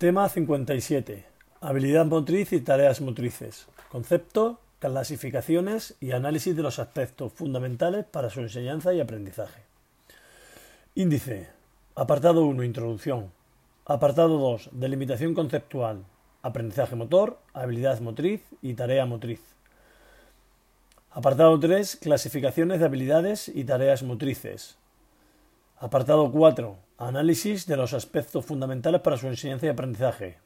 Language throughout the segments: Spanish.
Tema 57. Habilidad motriz y tareas motrices. Concepto, clasificaciones y análisis de los aspectos fundamentales para su enseñanza y aprendizaje. Índice. Apartado 1. Introducción. Apartado 2. Delimitación conceptual. Aprendizaje motor, habilidad motriz y tarea motriz. Apartado 3. Clasificaciones de habilidades y tareas motrices. Apartado 4. Análisis de los aspectos fundamentales para su enseñanza y aprendizaje.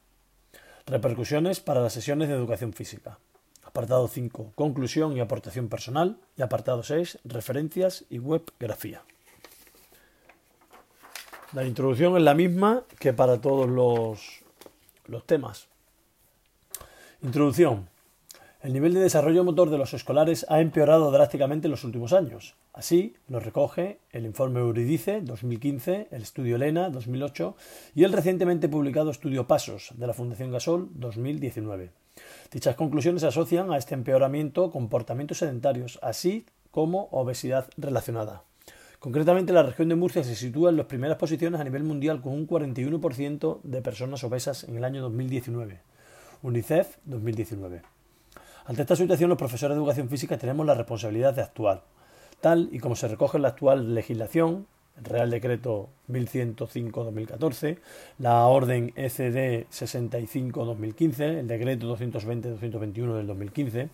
Repercusiones para las sesiones de educación física. Apartado 5. Conclusión y aportación personal. Y apartado 6. Referencias y webgrafía. La introducción es la misma que para todos los, los temas. Introducción. El nivel de desarrollo motor de los escolares ha empeorado drásticamente en los últimos años. Así lo recoge el informe Euridice 2015, el estudio Elena 2008 y el recientemente publicado estudio Pasos de la Fundación Gasol 2019. Dichas conclusiones asocian a este empeoramiento comportamientos sedentarios, así como obesidad relacionada. Concretamente, la región de Murcia se sitúa en las primeras posiciones a nivel mundial con un 41% de personas obesas en el año 2019. UNICEF 2019. Ante esta situación, los profesores de educación física tenemos la responsabilidad de actuar, y como se recoge en la actual legislación, el Real Decreto 1105-2014, la Orden ECD 65-2015, el Decreto 220-221 del 2015,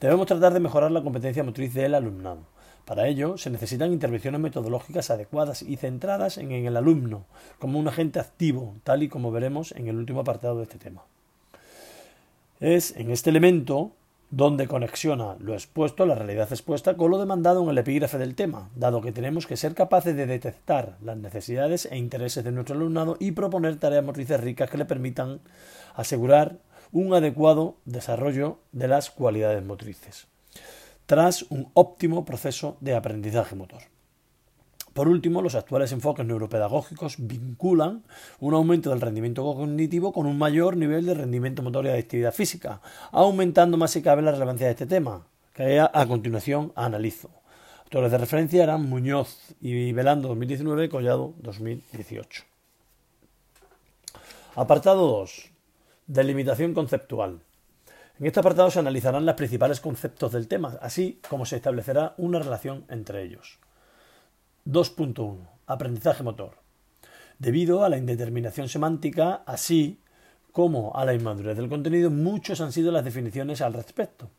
debemos tratar de mejorar la competencia motriz del alumnado. Para ello, se necesitan intervenciones metodológicas adecuadas y centradas en el alumno, como un agente activo, tal y como veremos en el último apartado de este tema. Es en este elemento donde conexiona lo expuesto, la realidad expuesta, con lo demandado en el epígrafe del tema, dado que tenemos que ser capaces de detectar las necesidades e intereses de nuestro alumnado y proponer tareas motrices ricas que le permitan asegurar un adecuado desarrollo de las cualidades motrices, tras un óptimo proceso de aprendizaje motor. Por último, los actuales enfoques neuropedagógicos vinculan un aumento del rendimiento cognitivo con un mayor nivel de rendimiento motor y de actividad física, aumentando más si cabe la relevancia de este tema, que a continuación analizo. Autores de referencia eran Muñoz y Velando 2019, Collado 2018. Apartado 2. Delimitación conceptual. En este apartado se analizarán los principales conceptos del tema, así como se establecerá una relación entre ellos. 2.1. Aprendizaje motor. Debido a la indeterminación semántica, así como a la inmadurez del contenido, muchos han sido las definiciones al respecto.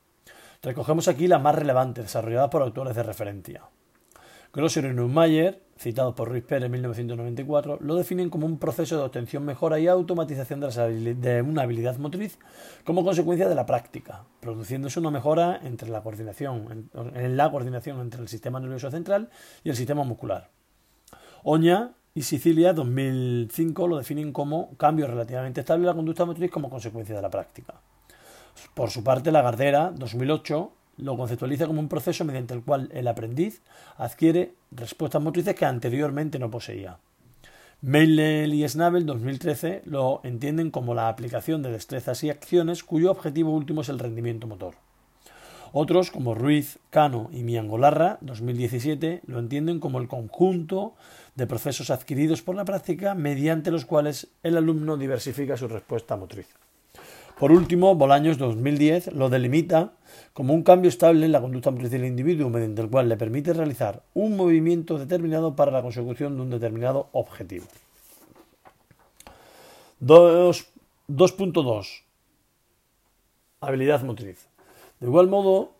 Recogemos aquí las más relevantes, desarrolladas por autores de referencia. Grosser y Neumayer, citados por Ruiz Pérez en 1994, lo definen como un proceso de obtención, mejora y automatización de, una habilidad motriz como consecuencia de la práctica, produciéndose una mejora entre la coordinación, en, la coordinación entre el sistema nervioso central y el sistema muscular. Oña y Sicilia 2005 lo definen como cambio relativamente estable de la conducta motriz como consecuencia de la práctica. Por su parte, la Gardera 2008 lo conceptualiza como un proceso mediante el cual el aprendiz adquiere respuestas motrices que anteriormente no poseía. Meilel y Snabel 2013 lo entienden como la aplicación de destrezas y acciones cuyo objetivo último es el rendimiento motor. Otros, como Ruiz, Cano y Miangolarra 2017, lo entienden como el conjunto de procesos adquiridos por la práctica mediante los cuales el alumno diversifica su respuesta motriz. Por último, Bolaños 2010 lo delimita como un cambio estable en la conducta motriz del individuo mediante el cual le permite realizar un movimiento determinado para la consecución de un determinado objetivo. 2.2 Habilidad motriz. De igual modo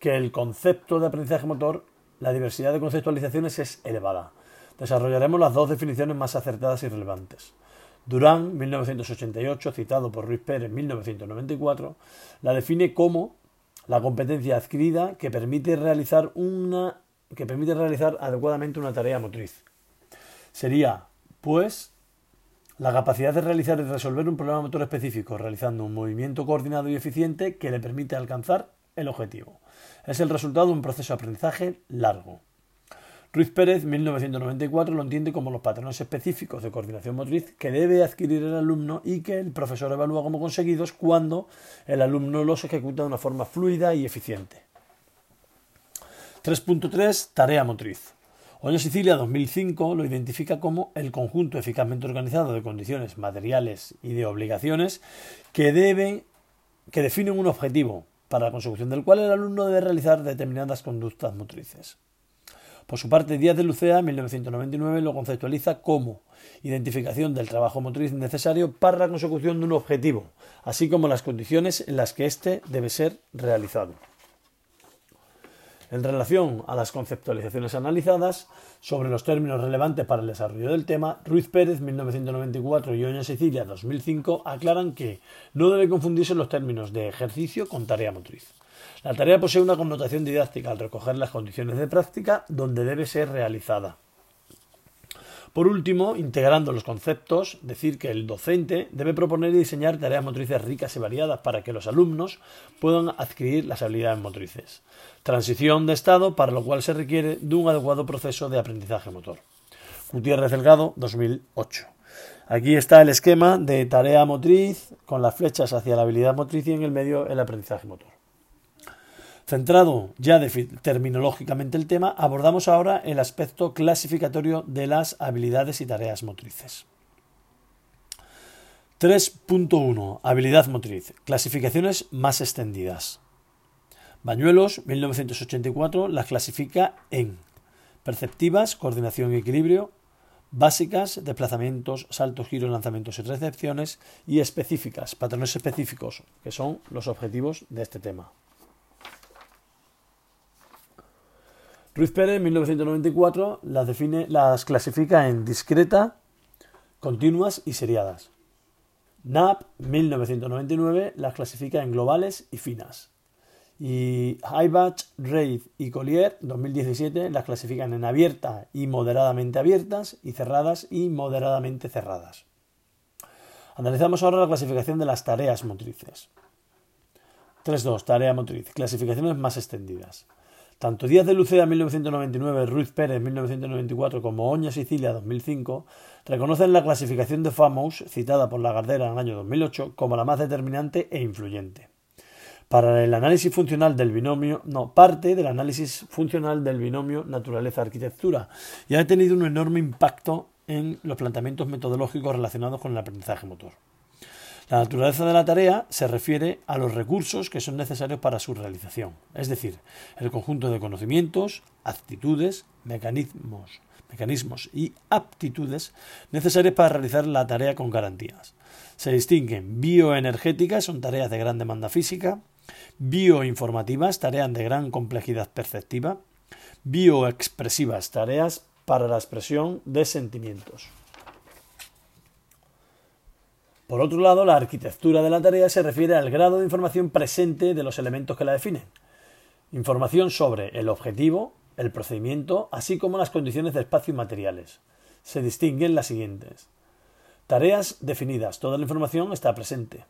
que el concepto de aprendizaje motor, la diversidad de conceptualizaciones es elevada. Desarrollaremos las dos definiciones más acertadas y relevantes. Durán, 1988, citado por Ruiz Pérez, 1994, la define como la competencia adquirida que permite realizar una que permite realizar adecuadamente una tarea motriz. Sería, pues, la capacidad de realizar y resolver un problema motor específico realizando un movimiento coordinado y eficiente que le permite alcanzar el objetivo. Es el resultado de un proceso de aprendizaje largo. Ruiz Pérez, 1994, lo entiende como los patrones específicos de coordinación motriz que debe adquirir el alumno y que el profesor evalúa como conseguidos cuando el alumno los ejecuta de una forma fluida y eficiente. 3.3. Tarea motriz. Oña Sicilia 2005 lo identifica como el conjunto eficazmente organizado de condiciones materiales y de obligaciones que deben que definen un objetivo para la consecución del cual el alumno debe realizar determinadas conductas motrices. Por su parte, Díaz de Lucea, en 1999, lo conceptualiza como identificación del trabajo motriz necesario para la consecución de un objetivo, así como las condiciones en las que éste debe ser realizado. En relación a las conceptualizaciones analizadas sobre los términos relevantes para el desarrollo del tema, Ruiz Pérez 1994 y Oña Sicilia 2005 aclaran que no debe confundirse los términos de ejercicio con tarea motriz. La tarea posee una connotación didáctica al recoger las condiciones de práctica donde debe ser realizada. Por último, integrando los conceptos, decir que el docente debe proponer y diseñar tareas motrices ricas y variadas para que los alumnos puedan adquirir las habilidades motrices. Transición de estado para lo cual se requiere de un adecuado proceso de aprendizaje motor. Gutiérrez Delgado, 2008. Aquí está el esquema de tarea motriz con las flechas hacia la habilidad motriz y en el medio el aprendizaje motor. Centrado ya terminológicamente el tema, abordamos ahora el aspecto clasificatorio de las habilidades y tareas motrices. 3.1. Habilidad motriz. Clasificaciones más extendidas. Bañuelos, 1984, las clasifica en perceptivas, coordinación y equilibrio, básicas, desplazamientos, saltos, giros, lanzamientos y recepciones, y específicas, patrones específicos, que son los objetivos de este tema. Ruiz Pérez, en 1994, las, define, las clasifica en discreta, continuas y seriadas. NAP, 1999, las clasifica en globales y finas. Y Haibach, Reid y Collier, 2017, las clasifican en abierta y moderadamente abiertas y cerradas y moderadamente cerradas. Analizamos ahora la clasificación de las tareas motrices. 3.2. Tarea motriz. Clasificaciones más extendidas. Tanto Díaz de Lucea 1999, Ruiz Pérez 1994 como Oña Sicilia 2005 reconocen la clasificación de FAMOUS citada por Lagardera en el año 2008 como la más determinante e influyente. Para el análisis funcional del binomio, no, parte del análisis funcional del binomio naturaleza-arquitectura y ha tenido un enorme impacto en los planteamientos metodológicos relacionados con el aprendizaje motor. La naturaleza de la tarea se refiere a los recursos que son necesarios para su realización, es decir, el conjunto de conocimientos, actitudes, mecanismos, y aptitudes necesarios para realizar la tarea con garantías. Se distinguen bioenergéticas, son tareas de gran demanda física, bioinformativas, tareas de gran complejidad perceptiva, bioexpresivas, tareas para la expresión de sentimientos. Por otro lado, la arquitectura de la tarea se refiere al grado de información presente de los elementos que la definen. Información sobre el objetivo, el procedimiento, así como las condiciones de espacio y materiales. Se distinguen las siguientes. Tareas definidas, toda la información está presente.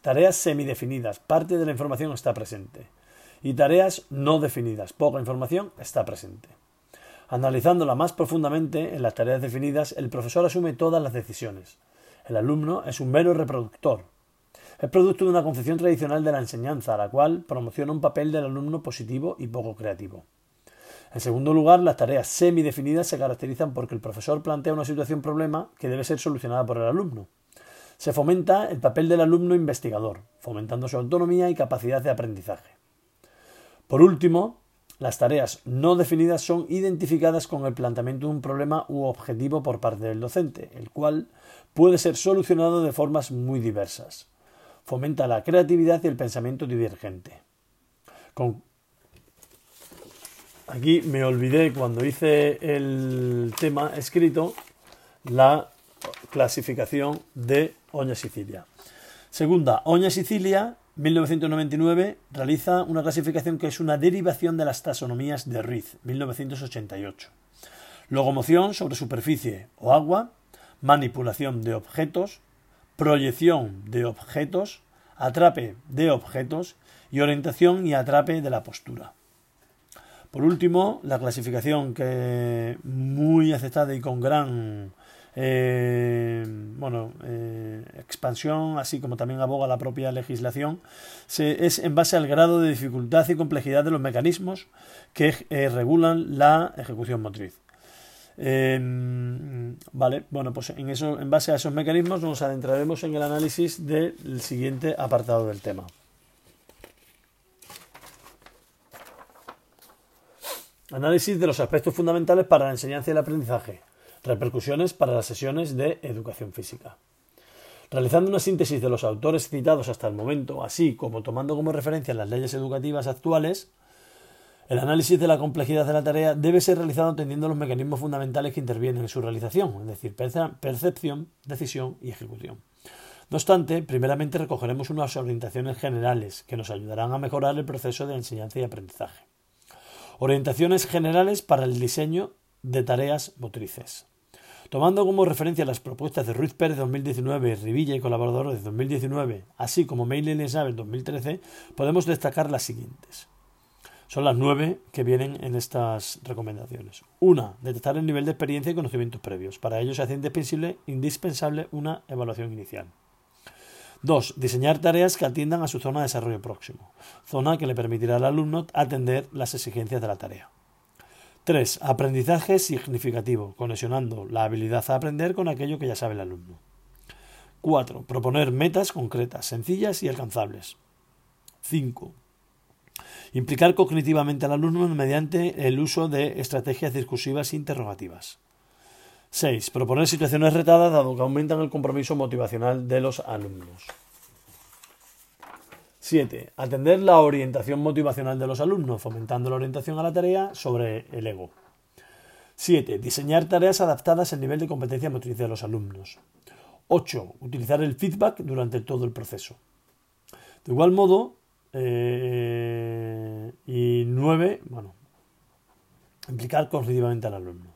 Tareas semidefinidas, parte de la información está presente. Y tareas no definidas, poca información está presente. Analizándola más profundamente, en las tareas definidas, el profesor asume todas las decisiones. El alumno es un mero reproductor. Es producto de una concepción tradicional de la enseñanza, la cual promociona un papel del alumno positivo y poco creativo. En segundo lugar, las tareas semidefinidas se caracterizan porque el profesor plantea una situación problema que debe ser solucionada por el alumno. Se fomenta el papel del alumno investigador, fomentando su autonomía y capacidad de aprendizaje. Por último, las tareas no definidas son identificadas con el planteamiento de un problema u objetivo por parte del docente, el cual puede ser solucionado de formas muy diversas. Fomenta la creatividad y el pensamiento divergente. Aquí me olvidé cuando hice el tema escrito la clasificación de Oña Sicilia. Segunda, Oña Sicilia, 1999, realiza una clasificación que es una derivación de las taxonomías de Ruiz, 1988. Locomoción sobre superficie o agua, manipulación de objetos, proyección de objetos, atrape de objetos y orientación y atrape de la postura. Por último, la clasificación que muy aceptada y con gran eh, bueno, eh, expansión, así como también aboga la propia legislación, es en base al grado de dificultad y complejidad de los mecanismos que eh, regulan la ejecución motriz. Em, vale, bueno, pues en, en base a esos mecanismos nos adentraremos en el análisis del siguiente apartado del tema. Análisis de los aspectos fundamentales para la enseñanza y el aprendizaje. Repercusiones para las sesiones de educación física. Realizando una síntesis de los autores citados hasta el momento, así como tomando como referencia las leyes educativas actuales, el análisis de la complejidad de la tarea debe ser realizado atendiendo los mecanismos fundamentales que intervienen en su realización, es decir, percepción, decisión y ejecución. No obstante, primeramente recogeremos unas orientaciones generales que nos ayudarán a mejorar el proceso de enseñanza y aprendizaje. Orientaciones generales para el diseño de tareas motrices. Tomando como referencia las propuestas de Ruiz Pérez 2019, Rivilla y colaboradores de 2019, así como Mail y 2013, podemos destacar las siguientes. Son las nueve que vienen en estas recomendaciones. Una, detectar el nivel de experiencia y conocimientos previos. Para ello se hace indispensable una evaluación inicial. Dos, diseñar tareas que atiendan a su zona de desarrollo próximo, zona que le permitirá al alumno atender las exigencias de la tarea. Tres, aprendizaje significativo, conexionando la habilidad a aprender con aquello que ya sabe el alumno. Cuatro, proponer metas concretas, sencillas y alcanzables. Cinco, Implicar cognitivamente al alumno mediante el uso de estrategias discursivas interrogativas. 6. Proponer situaciones retadas dado que aumentan el compromiso motivacional de los alumnos. 7. Atender la orientación motivacional de los alumnos, fomentando la orientación a la tarea sobre el ego. 7. Diseñar tareas adaptadas al nivel de competencia motriz de los alumnos. 8. Utilizar el feedback durante todo el proceso. De igual modo, eh, y nueve, bueno, implicar cognitivamente al alumno.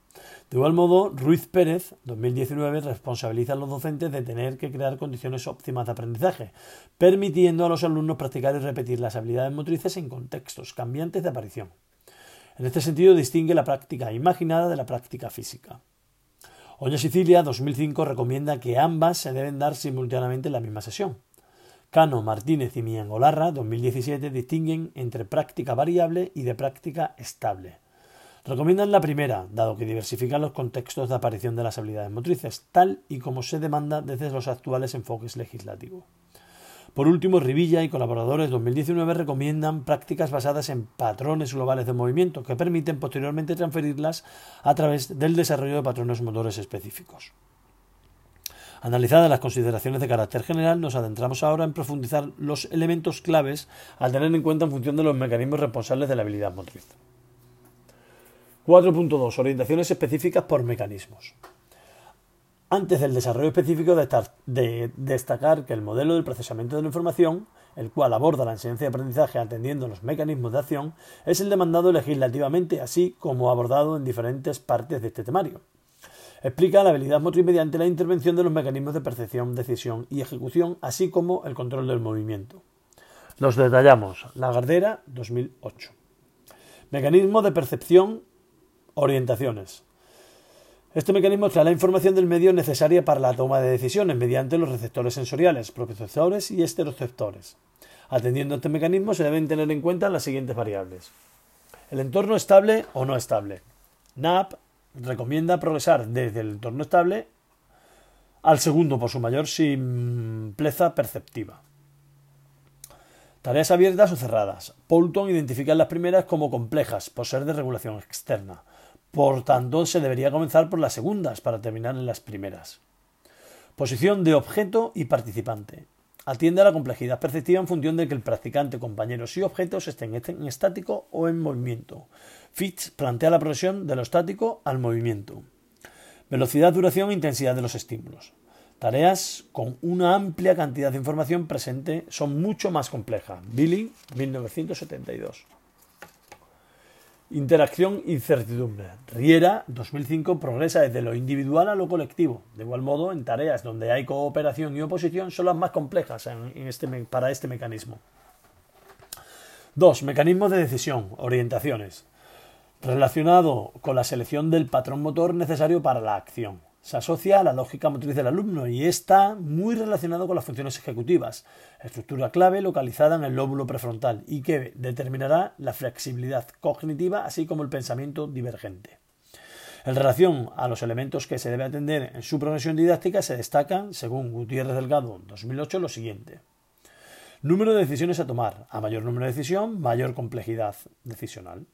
De igual modo, Ruiz Pérez, 2019, responsabiliza a los docentes de tener que crear condiciones óptimas de aprendizaje, permitiendo a los alumnos practicar y repetir las habilidades motrices en contextos cambiantes de aparición. En este sentido, distingue la práctica imaginada de la práctica física. Oña Sicilia, 2005, recomienda que ambas se deben dar simultáneamente en la misma sesión. Cano, Martínez y Miangolarra, 2017, distinguen entre práctica variable y de práctica estable. Recomiendan la primera, dado que diversifican los contextos de aparición de las habilidades motrices, tal y como se demanda desde los actuales enfoques legislativos. Por último, Rivilla y colaboradores 2019 recomiendan prácticas basadas en patrones globales de movimiento que permiten posteriormente transferirlas a través del desarrollo de patrones motores específicos. Analizadas las consideraciones de carácter general, nos adentramos ahora en profundizar los elementos claves a tener en cuenta en función de los mecanismos responsables de la habilidad motriz. 4.2. Orientaciones específicas por mecanismos. Antes del desarrollo específico de, destacar que el modelo del procesamiento de la información, el cual aborda la enseñanza y aprendizaje atendiendo los mecanismos de acción, es el demandado legislativamente, así como abordado en diferentes partes de este temario. Explica la habilidad motriz mediante la intervención de los mecanismos de percepción, decisión y ejecución, así como el control del movimiento. Los detallamos. La Gardera 2008. Mecanismo de percepción, orientaciones. Este mecanismo trae la información del medio necesaria para la toma de decisiones mediante los receptores sensoriales, propioceptores y esteroceptores. Atendiendo a este mecanismo se deben tener en cuenta las siguientes variables. El entorno estable o no estable. NAP, recomienda progresar desde el entorno estable al segundo por su mayor simpleza perceptiva. Tareas abiertas o cerradas. Poulton identifica las primeras como complejas por ser de regulación externa. Por tanto, se debería comenzar por las segundas para terminar en las primeras. Posición de objeto y participante. Atiende a la complejidad perceptiva en función de que el practicante, compañeros y objetos estén en estático o en movimiento. Fitch plantea la progresión de lo estático al movimiento. Velocidad, duración e intensidad de los estímulos. Tareas con una amplia cantidad de información presente son mucho más complejas. Billy, 1972. Interacción y certidumbre. Riera, 2005, progresa desde lo individual a lo colectivo. De igual modo, en tareas donde hay cooperación y oposición son las más complejas este para este mecanismo. 2. Mecanismos de decisión, orientaciones. Relacionado con la selección del patrón motor necesario para la acción se asocia a la lógica motriz del alumno y está muy relacionado con las funciones ejecutivas, estructura clave localizada en el lóbulo prefrontal y que determinará la flexibilidad cognitiva así como el pensamiento divergente. En relación a los elementos que se debe atender en su progresión didáctica, se destacan, según Gutiérrez Delgado 2008, lo siguiente. Número de decisiones a tomar. A mayor número de decisión, mayor complejidad decisional.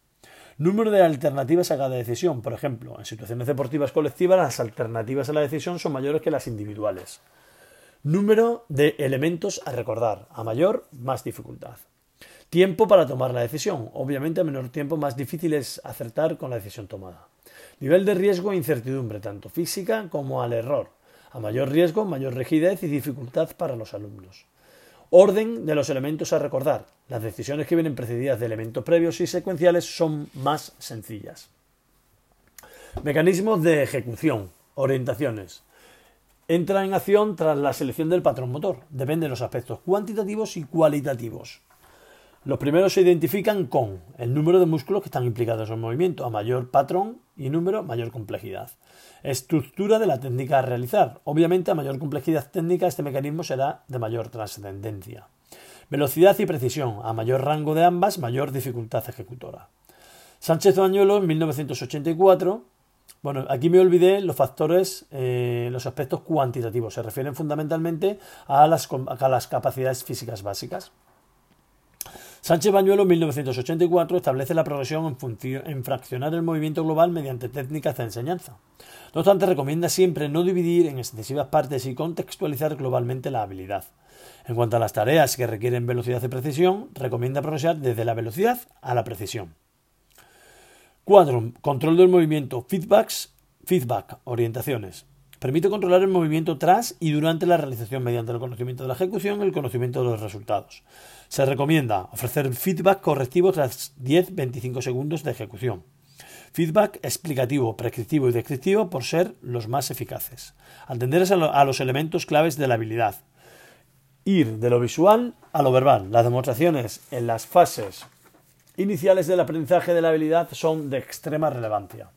Número de alternativas a cada decisión. Por ejemplo, en situaciones deportivas colectivas, las alternativas a la decisión son mayores que las individuales. Número de elementos a recordar. A mayor, más dificultad. Tiempo para tomar la decisión. Obviamente, a menor tiempo, más difícil es acertar con la decisión tomada. Nivel de riesgo e incertidumbre, tanto física como al error. A mayor riesgo, mayor rigidez y dificultad para los alumnos. Orden de los elementos a recordar. Las decisiones que vienen precedidas de elementos previos y secuenciales son más sencillas. Mecanismos de ejecución. Orientaciones. Entra en acción tras la selección del patrón motor. Depende de los aspectos cuantitativos y cualitativos. Los primeros se identifican con el número de músculos que están implicados en el movimiento. A mayor patrón y número, mayor complejidad. Estructura de la técnica a realizar. Obviamente, a mayor complejidad técnica, este mecanismo será de mayor trascendencia. Velocidad y precisión. A mayor rango de ambas, mayor dificultad ejecutora. Sánchez Bañuelo, en 1984. Bueno, aquí me olvidé los factores, eh, los aspectos cuantitativos. Se refieren fundamentalmente a las capacidades físicas básicas. Sánchez Bañuelo en 1984 establece la progresión en, en, fraccionar el movimiento global mediante técnicas de enseñanza. No obstante, recomienda siempre no dividir en excesivas partes y contextualizar globalmente la habilidad. En cuanto a las tareas que requieren velocidad y precisión, recomienda progresar desde la velocidad a la precisión. 4. Control del movimiento. Feedbacks. Feedback. Orientaciones. Permite controlar el movimiento tras y durante la realización mediante el conocimiento de la ejecución y el conocimiento de los resultados. Se recomienda ofrecer feedback correctivo tras 10-25 segundos de ejecución. Feedback explicativo, prescriptivo y descriptivo por ser los más eficaces. Atender a los elementos claves de la habilidad. Ir de lo visual a lo verbal. Las demostraciones en las fases iniciales del aprendizaje de la habilidad son de extrema relevancia.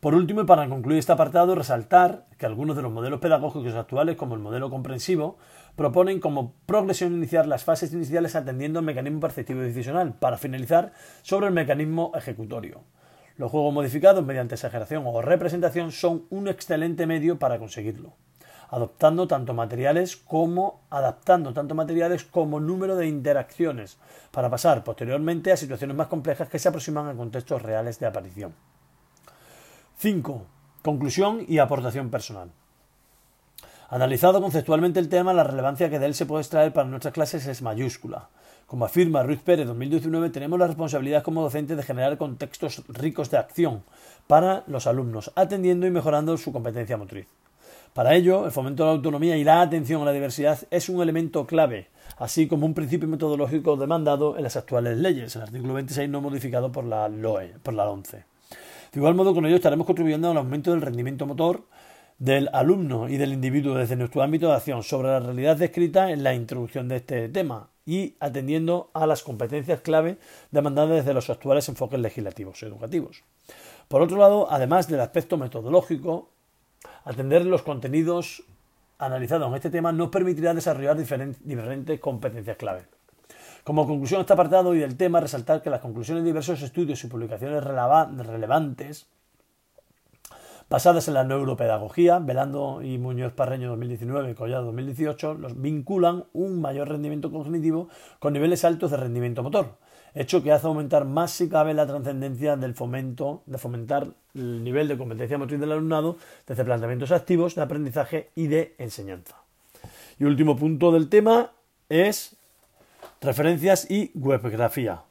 Por último, y para concluir este apartado, resaltar que algunos de los modelos pedagógicos actuales, como el modelo comprensivo, proponen como progresión iniciar las fases iniciales atendiendo al mecanismo perceptivo y decisional, para finalizar sobre el mecanismo ejecutorio. Los juegos modificados mediante exageración o representación son un excelente medio para conseguirlo, adoptando tanto materiales como adaptando tanto materiales como número de interacciones para pasar posteriormente a situaciones más complejas que se aproximan a contextos reales de aparición. 5. Conclusión y aportación personal. Analizado conceptualmente el tema, la relevancia que de él se puede extraer para nuestras clases es mayúscula. Como afirma Ruiz Pérez 2019, tenemos la responsabilidad como docentes de generar contextos ricos de acción para los alumnos, atendiendo y mejorando su competencia motriz. Para ello, el fomento de la autonomía y la atención a la diversidad es un elemento clave, así como un principio metodológico demandado en las actuales leyes, el artículo 26 no modificado por la LOE, por la 11. De igual modo, con ello estaremos contribuyendo al aumento del rendimiento motor del alumno y del individuo desde nuestro ámbito de acción sobre la realidad descrita en la introducción de este tema y atendiendo a las competencias clave demandadas desde los actuales enfoques legislativos educativos. Por otro lado, además del aspecto metodológico, atender los contenidos analizados en este tema nos permitirá desarrollar diferentes competencias clave. Como conclusión de este apartado y del tema, resaltar que las conclusiones de diversos estudios y publicaciones relevantes basadas en la neuropedagogía, Velando y Muñoz Parreño 2019 y Collado 2018, los vinculan un mayor rendimiento cognitivo con niveles altos de rendimiento motor, hecho que hace aumentar más si cabe la trascendencia del fomento, de fomentar el nivel de competencia motriz del alumnado desde planteamientos activos de aprendizaje y de enseñanza. Y último punto del tema es Referencias y webgrafía.